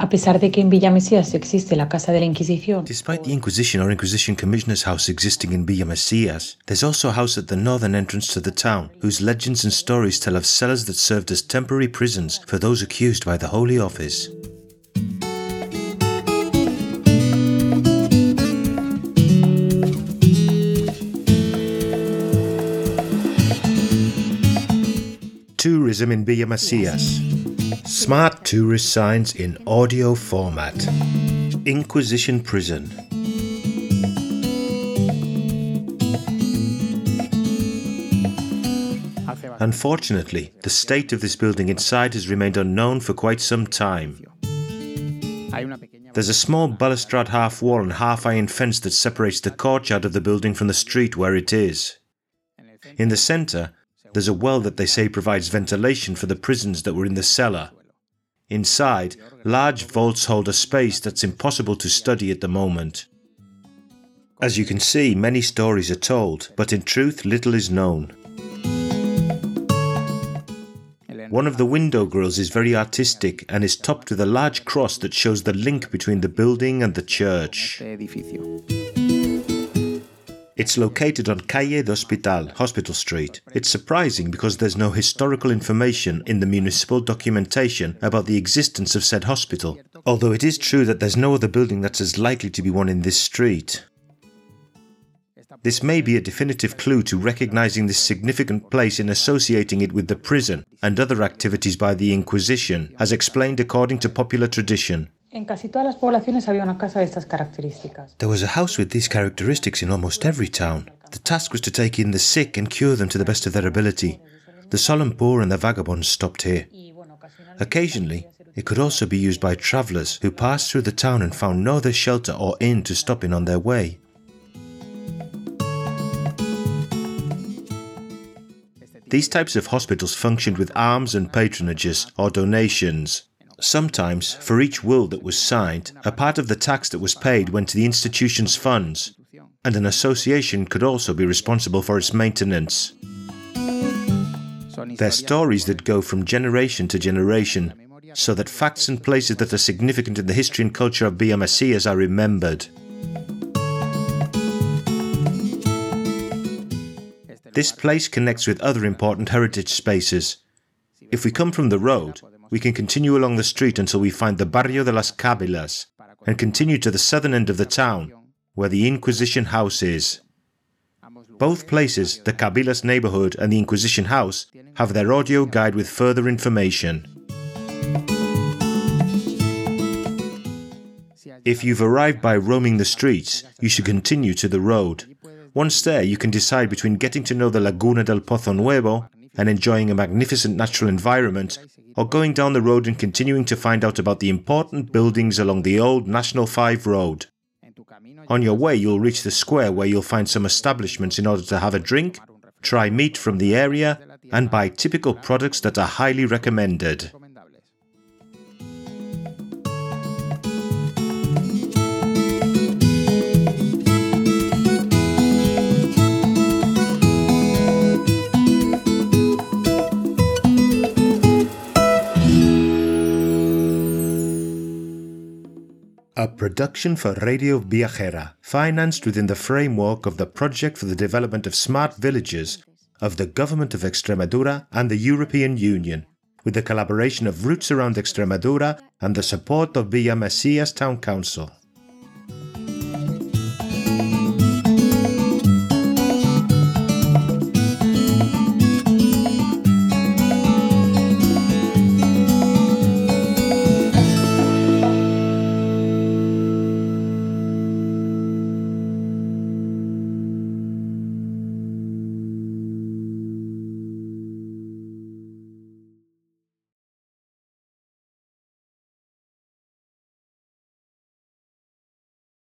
A pesar de que en Villa Mesías existe la Casa de la Inquisición, Despite the Inquisition or Inquisition Commissioner's House existing in Villa Mesias, there's also a house at the northern entrance to the town, whose legends and stories tell of cellars that served as temporary prisons for those accused by the Holy Office. Tourism in Villa Mesias. Smart tourist signs in audio format. Inquisition Prison. Unfortunately, the state of this building inside has remained unknown for quite some time. There's a small balustrade half wall and half iron fence that separates the courtyard of the building from the street where it is. In the centre, there's a well that they say provides ventilation for the prisons that were in the cellar. Inside, large vaults hold a space that's impossible to study at the moment. As you can see, many stories are told, but in truth, little is known. One of the window grills is very artistic and is topped with a large cross that shows the link between the building and the church. It's located on Calle de Hospital, Hospital Street. It's surprising because there's no historical information in the municipal documentation about the existence of said hospital, although it is true that there's no other building that's as likely to be one in this street. This may be a definitive clue to recognizing this significant place in associating it with the prison and other activities by the Inquisition, as explained according to popular tradition. There was a house with these characteristics in almost every town. The task was to take in the sick and cure them to the best of their ability. The solemn poor and the vagabonds stopped here. Occasionally, it could also be used by travellers who passed through the town and found no other shelter or inn to stop in on their way. These types of hospitals functioned with alms and patronages or donations. Sometimes, for each will that was signed, a part of the tax that was paid went to the institution's funds, and an association could also be responsible for its maintenance. They're stories that go from generation to generation, so that facts and places that are significant in the history and culture of Mesias are remembered. This place connects with other important heritage spaces. If we come from the road, we can continue along the street until we find the Barrio de las Cabilas and continue to the southern end of the town, where the Inquisition House is. Both places, the Cabilas neighborhood and the Inquisition House, have their audio guide with further information. If you've arrived by roaming the streets, you should continue to the road. Once there, you can decide between getting to know the Laguna del Pozo Nuevo and enjoying a magnificent natural environment, or going down the road and continuing to find out about the important buildings along the old National 5 road. On your way, you'll reach the square where you'll find some establishments in order to have a drink, try meat from the area, and buy typical products that are highly recommended. Production for Radio Viajera, financed within the framework of the Project for the Development of Smart Villages of the Government of Extremadura and the European Union, with the collaboration of Roots Around Extremadura and the support of Villa Mesias Town Council.